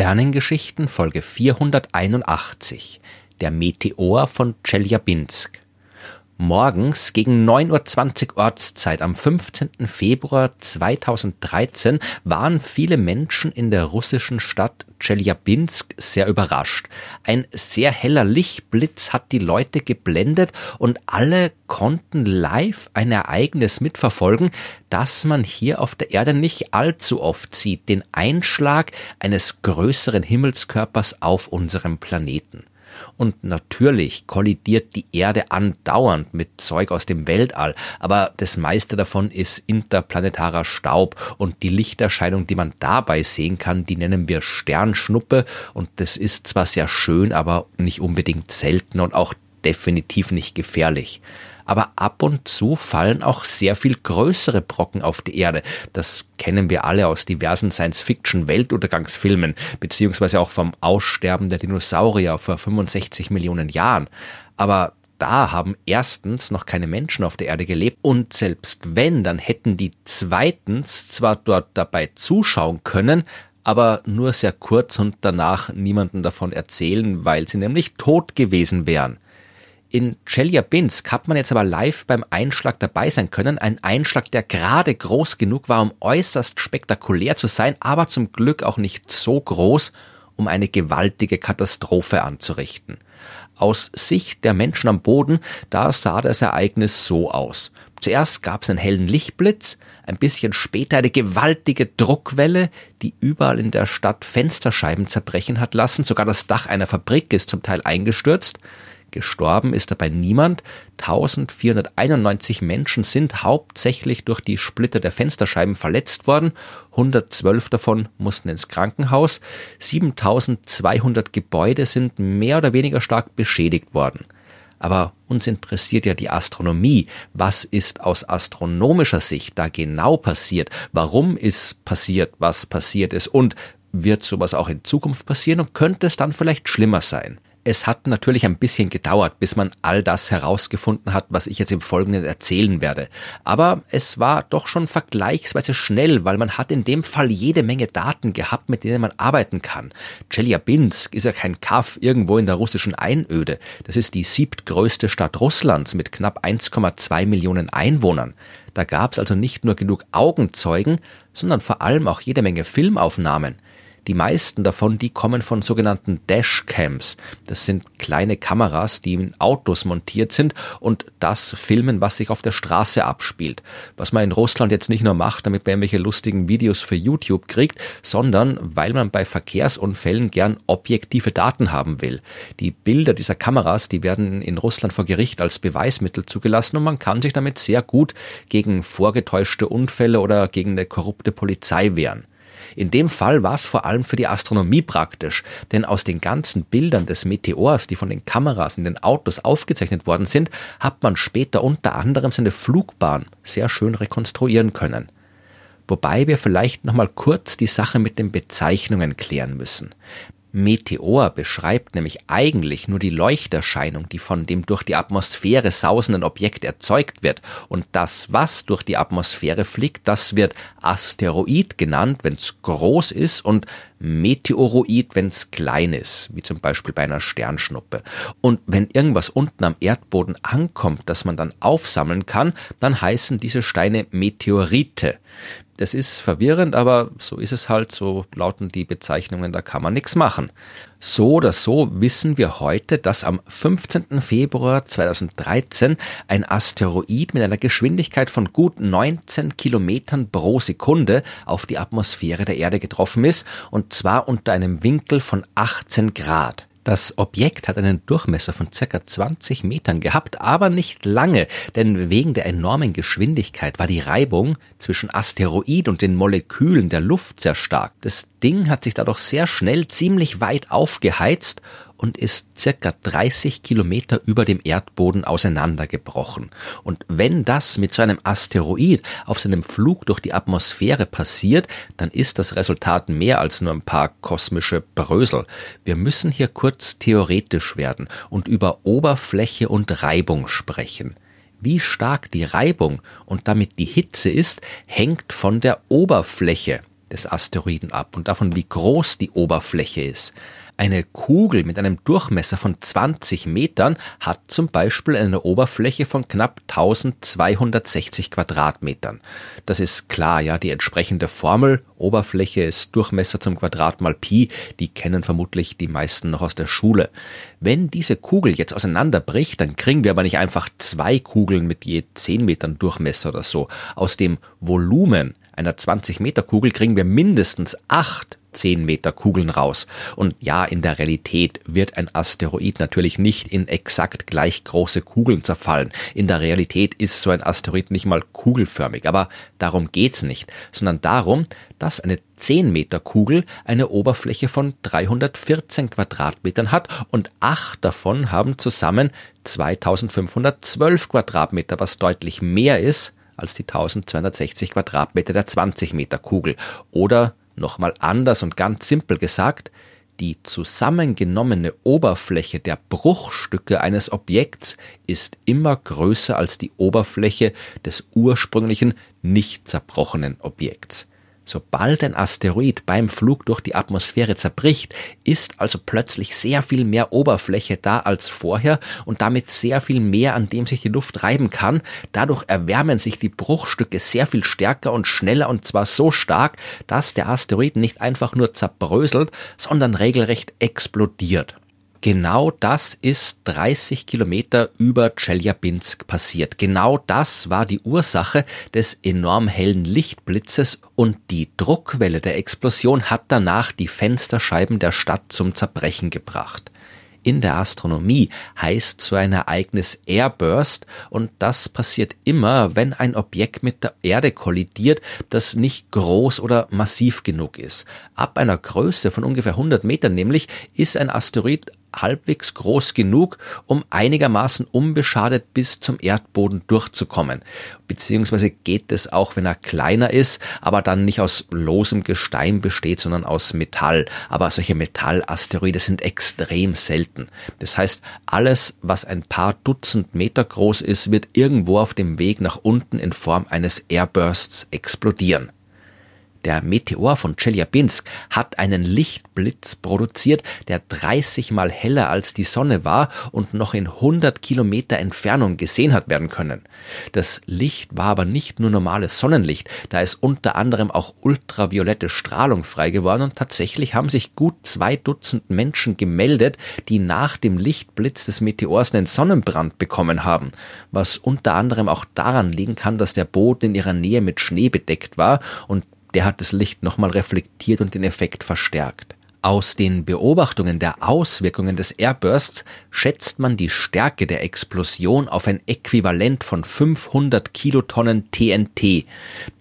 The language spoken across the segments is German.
Sternengeschichten Folge 481 Der Meteor von Tscheljabinsk Morgens gegen 9.20 Uhr Ortszeit am 15. Februar 2013 waren viele Menschen in der russischen Stadt Tscheljabinsk sehr überrascht. Ein sehr heller Lichtblitz hat die Leute geblendet und alle konnten live ein Ereignis mitverfolgen, das man hier auf der Erde nicht allzu oft sieht, den Einschlag eines größeren Himmelskörpers auf unserem Planeten. Und natürlich kollidiert die Erde andauernd mit Zeug aus dem Weltall, aber das meiste davon ist interplanetarer Staub. Und die Lichterscheinung, die man dabei sehen kann, die nennen wir Sternschnuppe. Und das ist zwar sehr schön, aber nicht unbedingt selten und auch definitiv nicht gefährlich aber ab und zu fallen auch sehr viel größere Brocken auf die Erde. Das kennen wir alle aus diversen Science-Fiction-Weltuntergangsfilmen, beziehungsweise auch vom Aussterben der Dinosaurier vor 65 Millionen Jahren. Aber da haben erstens noch keine Menschen auf der Erde gelebt und selbst wenn, dann hätten die zweitens zwar dort dabei zuschauen können, aber nur sehr kurz und danach niemanden davon erzählen, weil sie nämlich tot gewesen wären. In Chelyabinsk hat man jetzt aber live beim Einschlag dabei sein können. Ein Einschlag, der gerade groß genug war, um äußerst spektakulär zu sein, aber zum Glück auch nicht so groß, um eine gewaltige Katastrophe anzurichten. Aus Sicht der Menschen am Boden, da sah das Ereignis so aus. Zuerst gab es einen hellen Lichtblitz, ein bisschen später eine gewaltige Druckwelle, die überall in der Stadt Fensterscheiben zerbrechen hat lassen, sogar das Dach einer Fabrik ist zum Teil eingestürzt. Gestorben ist dabei niemand. 1491 Menschen sind hauptsächlich durch die Splitter der Fensterscheiben verletzt worden. 112 davon mussten ins Krankenhaus. 7200 Gebäude sind mehr oder weniger stark beschädigt worden. Aber uns interessiert ja die Astronomie. Was ist aus astronomischer Sicht da genau passiert? Warum ist passiert, was passiert ist? Und wird sowas auch in Zukunft passieren und könnte es dann vielleicht schlimmer sein? Es hat natürlich ein bisschen gedauert, bis man all das herausgefunden hat, was ich jetzt im Folgenden erzählen werde. Aber es war doch schon vergleichsweise schnell, weil man hat in dem Fall jede Menge Daten gehabt, mit denen man arbeiten kann. Chelyabinsk ist ja kein Kaff irgendwo in der russischen Einöde. Das ist die siebtgrößte Stadt Russlands mit knapp 1,2 Millionen Einwohnern. Da gab es also nicht nur genug Augenzeugen, sondern vor allem auch jede Menge Filmaufnahmen. Die meisten davon, die kommen von sogenannten Dashcams. Das sind kleine Kameras, die in Autos montiert sind und das filmen, was sich auf der Straße abspielt. Was man in Russland jetzt nicht nur macht, damit man irgendwelche lustigen Videos für YouTube kriegt, sondern weil man bei Verkehrsunfällen gern objektive Daten haben will. Die Bilder dieser Kameras, die werden in Russland vor Gericht als Beweismittel zugelassen und man kann sich damit sehr gut gegen vorgetäuschte Unfälle oder gegen eine korrupte Polizei wehren. In dem Fall war es vor allem für die Astronomie praktisch, denn aus den ganzen Bildern des Meteors, die von den Kameras in den Autos aufgezeichnet worden sind, hat man später unter anderem seine Flugbahn sehr schön rekonstruieren können. Wobei wir vielleicht nochmal kurz die Sache mit den Bezeichnungen klären müssen. Meteor beschreibt nämlich eigentlich nur die Leuchterscheinung, die von dem durch die Atmosphäre sausenden Objekt erzeugt wird. Und das, was durch die Atmosphäre fliegt, das wird Asteroid genannt, wenn es groß ist, und Meteoroid, wenn es klein ist, wie zum Beispiel bei einer Sternschnuppe. Und wenn irgendwas unten am Erdboden ankommt, das man dann aufsammeln kann, dann heißen diese Steine Meteorite. Das ist verwirrend, aber so ist es halt, so lauten die Bezeichnungen, da kann man nichts machen. So oder so wissen wir heute, dass am 15. Februar 2013 ein Asteroid mit einer Geschwindigkeit von gut 19 Kilometern pro Sekunde auf die Atmosphäre der Erde getroffen ist, und zwar unter einem Winkel von 18 Grad. Das Objekt hat einen Durchmesser von circa 20 Metern gehabt, aber nicht lange, denn wegen der enormen Geschwindigkeit war die Reibung zwischen Asteroid und den Molekülen der Luft sehr stark. Das Ding hat sich dadurch sehr schnell ziemlich weit aufgeheizt und ist circa 30 Kilometer über dem Erdboden auseinandergebrochen. Und wenn das mit so einem Asteroid auf seinem Flug durch die Atmosphäre passiert, dann ist das Resultat mehr als nur ein paar kosmische Brösel. Wir müssen hier kurz theoretisch werden und über Oberfläche und Reibung sprechen. Wie stark die Reibung und damit die Hitze ist, hängt von der Oberfläche des Asteroiden ab und davon, wie groß die Oberfläche ist. Eine Kugel mit einem Durchmesser von 20 Metern hat zum Beispiel eine Oberfläche von knapp 1260 Quadratmetern. Das ist klar, ja, die entsprechende Formel, Oberfläche ist Durchmesser zum Quadrat mal Pi, die kennen vermutlich die meisten noch aus der Schule. Wenn diese Kugel jetzt auseinanderbricht, dann kriegen wir aber nicht einfach zwei Kugeln mit je 10 Metern Durchmesser oder so. Aus dem Volumen einer 20 Meter Kugel kriegen wir mindestens acht 10 Meter Kugeln raus. Und ja, in der Realität wird ein Asteroid natürlich nicht in exakt gleich große Kugeln zerfallen. In der Realität ist so ein Asteroid nicht mal kugelförmig, aber darum geht's nicht, sondern darum, dass eine 10 Meter Kugel eine Oberfläche von 314 Quadratmetern hat und acht davon haben zusammen 2512 Quadratmeter, was deutlich mehr ist als die 1260 Quadratmeter der 20 Meter Kugel oder Nochmal anders und ganz simpel gesagt, die zusammengenommene Oberfläche der Bruchstücke eines Objekts ist immer größer als die Oberfläche des ursprünglichen nicht zerbrochenen Objekts. Sobald ein Asteroid beim Flug durch die Atmosphäre zerbricht, ist also plötzlich sehr viel mehr Oberfläche da als vorher und damit sehr viel mehr, an dem sich die Luft reiben kann. Dadurch erwärmen sich die Bruchstücke sehr viel stärker und schneller und zwar so stark, dass der Asteroid nicht einfach nur zerbröselt, sondern regelrecht explodiert. Genau das ist 30 Kilometer über Tscheljabinsk passiert. Genau das war die Ursache des enorm hellen Lichtblitzes und die Druckwelle der Explosion hat danach die Fensterscheiben der Stadt zum Zerbrechen gebracht. In der Astronomie heißt so ein Ereignis Airburst und das passiert immer, wenn ein Objekt mit der Erde kollidiert, das nicht groß oder massiv genug ist. Ab einer Größe von ungefähr 100 Metern nämlich ist ein Asteroid halbwegs groß genug, um einigermaßen unbeschadet bis zum Erdboden durchzukommen. Beziehungsweise geht es auch, wenn er kleiner ist, aber dann nicht aus losem Gestein besteht, sondern aus Metall. Aber solche Metallasteroide sind extrem selten. Das heißt, alles, was ein paar Dutzend Meter groß ist, wird irgendwo auf dem Weg nach unten in Form eines Airbursts explodieren. Der Meteor von Chelyabinsk hat einen Lichtblitz produziert, der 30 mal heller als die Sonne war und noch in 100 Kilometer Entfernung gesehen hat werden können. Das Licht war aber nicht nur normales Sonnenlicht, da ist unter anderem auch ultraviolette Strahlung frei geworden und tatsächlich haben sich gut zwei Dutzend Menschen gemeldet, die nach dem Lichtblitz des Meteors einen Sonnenbrand bekommen haben, was unter anderem auch daran liegen kann, dass der Boden in ihrer Nähe mit Schnee bedeckt war und der hat das Licht nochmal reflektiert und den Effekt verstärkt. Aus den Beobachtungen der Auswirkungen des Airbursts schätzt man die Stärke der Explosion auf ein Äquivalent von 500 Kilotonnen TNT.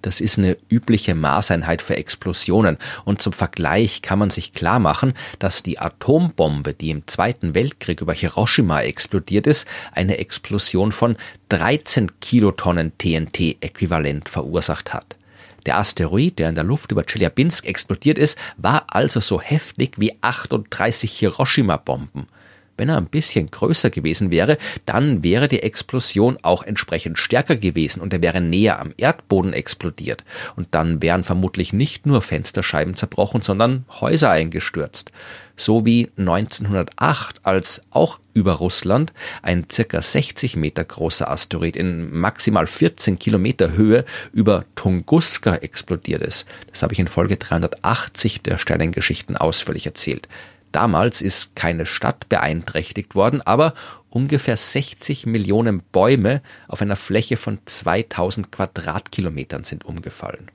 Das ist eine übliche Maßeinheit für Explosionen und zum Vergleich kann man sich klar machen, dass die Atombombe, die im Zweiten Weltkrieg über Hiroshima explodiert ist, eine Explosion von 13 Kilotonnen TNT Äquivalent verursacht hat. Der Asteroid, der in der Luft über Chelyabinsk explodiert ist, war also so heftig wie 38 Hiroshima-Bomben. Wenn er ein bisschen größer gewesen wäre, dann wäre die Explosion auch entsprechend stärker gewesen und er wäre näher am Erdboden explodiert. Und dann wären vermutlich nicht nur Fensterscheiben zerbrochen, sondern Häuser eingestürzt. So wie 1908, als auch über Russland ein circa 60 Meter großer Asteroid in maximal 14 Kilometer Höhe über Tunguska explodiert ist. Das habe ich in Folge 380 der Sternengeschichten ausführlich erzählt. Damals ist keine Stadt beeinträchtigt worden, aber ungefähr 60 Millionen Bäume auf einer Fläche von 2000 Quadratkilometern sind umgefallen.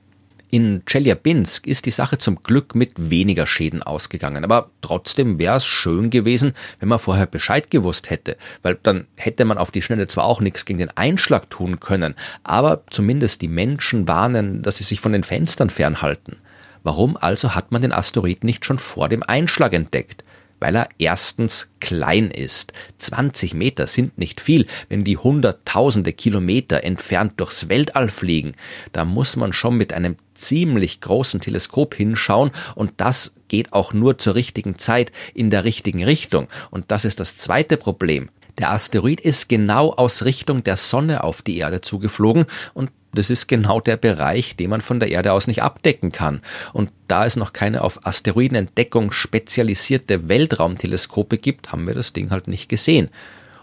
In Chelyabinsk ist die Sache zum Glück mit weniger Schäden ausgegangen, aber trotzdem wäre es schön gewesen, wenn man vorher Bescheid gewusst hätte, weil dann hätte man auf die Schnelle zwar auch nichts gegen den Einschlag tun können, aber zumindest die Menschen warnen, dass sie sich von den Fenstern fernhalten. Warum also hat man den Asteroid nicht schon vor dem Einschlag entdeckt? Weil er erstens klein ist. 20 Meter sind nicht viel, wenn die hunderttausende Kilometer entfernt durchs Weltall fliegen. Da muss man schon mit einem ziemlich großen Teleskop hinschauen und das geht auch nur zur richtigen Zeit in der richtigen Richtung. Und das ist das zweite Problem. Der Asteroid ist genau aus Richtung der Sonne auf die Erde zugeflogen und das ist genau der Bereich, den man von der Erde aus nicht abdecken kann. Und da es noch keine auf Asteroidenentdeckung spezialisierte Weltraumteleskope gibt, haben wir das Ding halt nicht gesehen.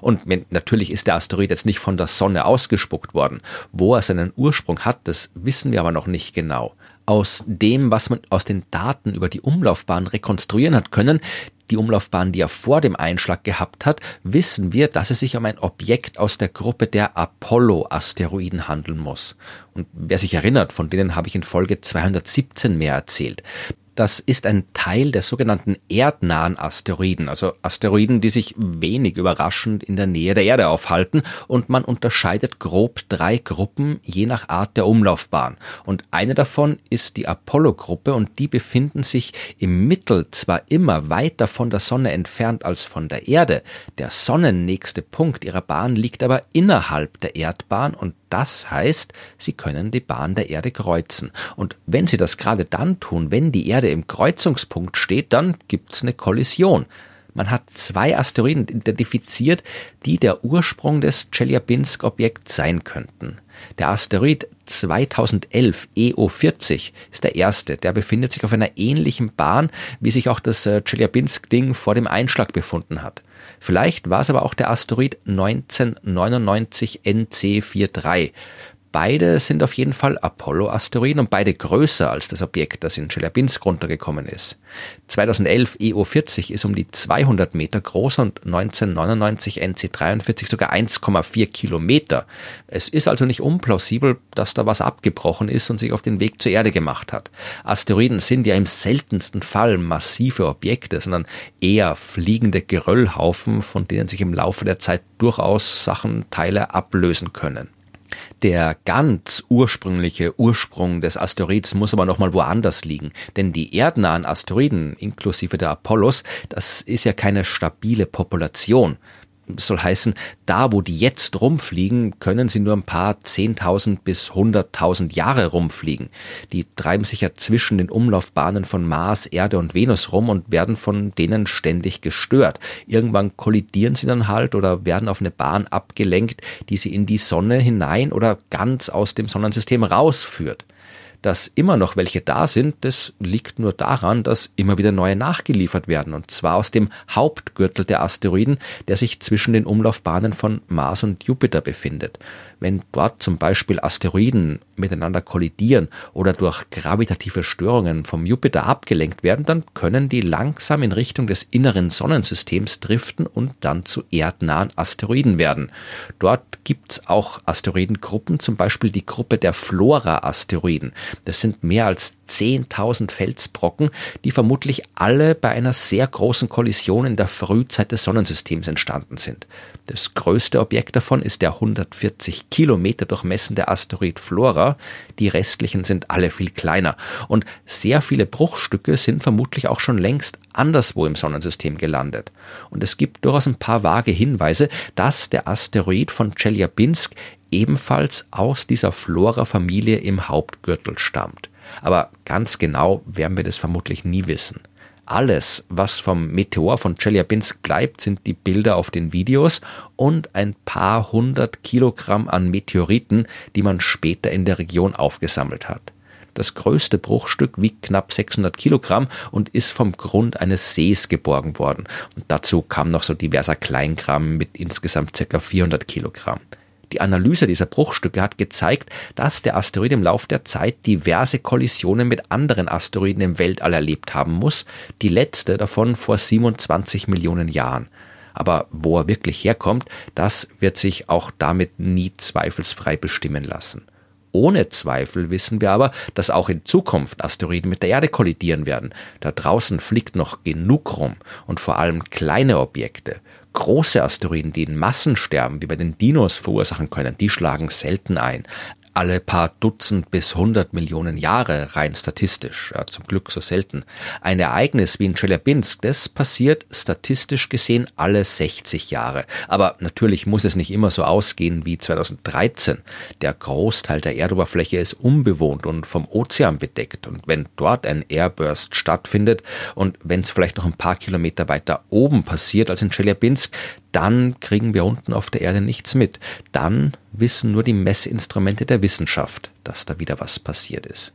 Und natürlich ist der Asteroid jetzt nicht von der Sonne ausgespuckt worden. Wo er seinen Ursprung hat, das wissen wir aber noch nicht genau. Aus dem, was man aus den Daten über die Umlaufbahn rekonstruieren hat können, die Umlaufbahn, die er vor dem Einschlag gehabt hat, wissen wir, dass es sich um ein Objekt aus der Gruppe der Apollo-Asteroiden handeln muss. Und wer sich erinnert, von denen habe ich in Folge 217 mehr erzählt. Das ist ein Teil der sogenannten erdnahen Asteroiden, also Asteroiden, die sich wenig überraschend in der Nähe der Erde aufhalten und man unterscheidet grob drei Gruppen je nach Art der Umlaufbahn. Und eine davon ist die Apollo-Gruppe und die befinden sich im Mittel zwar immer weiter von der Sonne entfernt als von der Erde, der sonnennächste Punkt ihrer Bahn liegt aber innerhalb der Erdbahn und das heißt, sie können die Bahn der Erde kreuzen. Und wenn sie das gerade dann tun, wenn die Erde im Kreuzungspunkt steht, dann gibt's eine Kollision. Man hat zwei Asteroiden identifiziert, die der Ursprung des Chelyabinsk-Objekts sein könnten. Der Asteroid 2011 EO40 ist der erste. Der befindet sich auf einer ähnlichen Bahn, wie sich auch das äh, Chelyabinsk-Ding vor dem Einschlag befunden hat. Vielleicht war es aber auch der Asteroid 1999 NC43. Beide sind auf jeden Fall Apollo-Asteroiden und beide größer als das Objekt, das in Chelyabinsk runtergekommen ist. 2011 EO40 ist um die 200 Meter groß und 1999 NC43 sogar 1,4 Kilometer. Es ist also nicht unplausibel, dass da was abgebrochen ist und sich auf den Weg zur Erde gemacht hat. Asteroiden sind ja im seltensten Fall massive Objekte, sondern eher fliegende Geröllhaufen, von denen sich im Laufe der Zeit durchaus Sachen, Teile ablösen können. Der ganz ursprüngliche Ursprung des Asteroids muss aber nochmal woanders liegen, denn die erdnahen Asteroiden inklusive der Apollos, das ist ja keine stabile Population soll heißen, da wo die jetzt rumfliegen, können sie nur ein paar 10.000 bis 100.000 Jahre rumfliegen. Die treiben sich ja zwischen den Umlaufbahnen von Mars, Erde und Venus rum und werden von denen ständig gestört. Irgendwann kollidieren sie dann halt oder werden auf eine Bahn abgelenkt, die sie in die Sonne hinein oder ganz aus dem Sonnensystem rausführt. Dass immer noch welche da sind, das liegt nur daran, dass immer wieder neue nachgeliefert werden, und zwar aus dem Hauptgürtel der Asteroiden, der sich zwischen den Umlaufbahnen von Mars und Jupiter befindet. Wenn dort zum Beispiel Asteroiden miteinander kollidieren oder durch gravitative Störungen vom Jupiter abgelenkt werden, dann können die langsam in Richtung des inneren Sonnensystems driften und dann zu erdnahen Asteroiden werden. Dort gibt's auch Asteroidengruppen, zum Beispiel die Gruppe der Flora-Asteroiden. Das sind mehr als 10.000 Felsbrocken, die vermutlich alle bei einer sehr großen Kollision in der Frühzeit des Sonnensystems entstanden sind. Das größte Objekt davon ist der 140 Kilometer durchmessende Asteroid Flora. Die restlichen sind alle viel kleiner. Und sehr viele Bruchstücke sind vermutlich auch schon längst anderswo im Sonnensystem gelandet. Und es gibt durchaus ein paar vage Hinweise, dass der Asteroid von Chelyabinsk ebenfalls aus dieser Flora-Familie im Hauptgürtel stammt. Aber ganz genau werden wir das vermutlich nie wissen. Alles, was vom Meteor von Chelyabinsk bleibt, sind die Bilder auf den Videos und ein paar hundert Kilogramm an Meteoriten, die man später in der Region aufgesammelt hat. Das größte Bruchstück wiegt knapp 600 Kilogramm und ist vom Grund eines Sees geborgen worden. Und dazu kam noch so diverser Kleinkram mit insgesamt ca. 400 Kilogramm. Die Analyse dieser Bruchstücke hat gezeigt, dass der Asteroid im Lauf der Zeit diverse Kollisionen mit anderen Asteroiden im Weltall erlebt haben muss, die letzte davon vor 27 Millionen Jahren. Aber wo er wirklich herkommt, das wird sich auch damit nie zweifelsfrei bestimmen lassen. Ohne Zweifel wissen wir aber, dass auch in Zukunft Asteroiden mit der Erde kollidieren werden. Da draußen fliegt noch genug rum und vor allem kleine Objekte. Große Asteroiden, die in Massensterben wie bei den Dinos verursachen können, die schlagen selten ein alle paar Dutzend bis hundert Millionen Jahre rein statistisch, ja, zum Glück so selten. Ein Ereignis wie in Chelyabinsk, das passiert statistisch gesehen alle 60 Jahre. Aber natürlich muss es nicht immer so ausgehen wie 2013. Der Großteil der Erdoberfläche ist unbewohnt und vom Ozean bedeckt. Und wenn dort ein Airburst stattfindet und wenn es vielleicht noch ein paar Kilometer weiter oben passiert als in Chelyabinsk, dann kriegen wir unten auf der Erde nichts mit. Dann wissen nur die Messinstrumente der Wissenschaft, dass da wieder was passiert ist.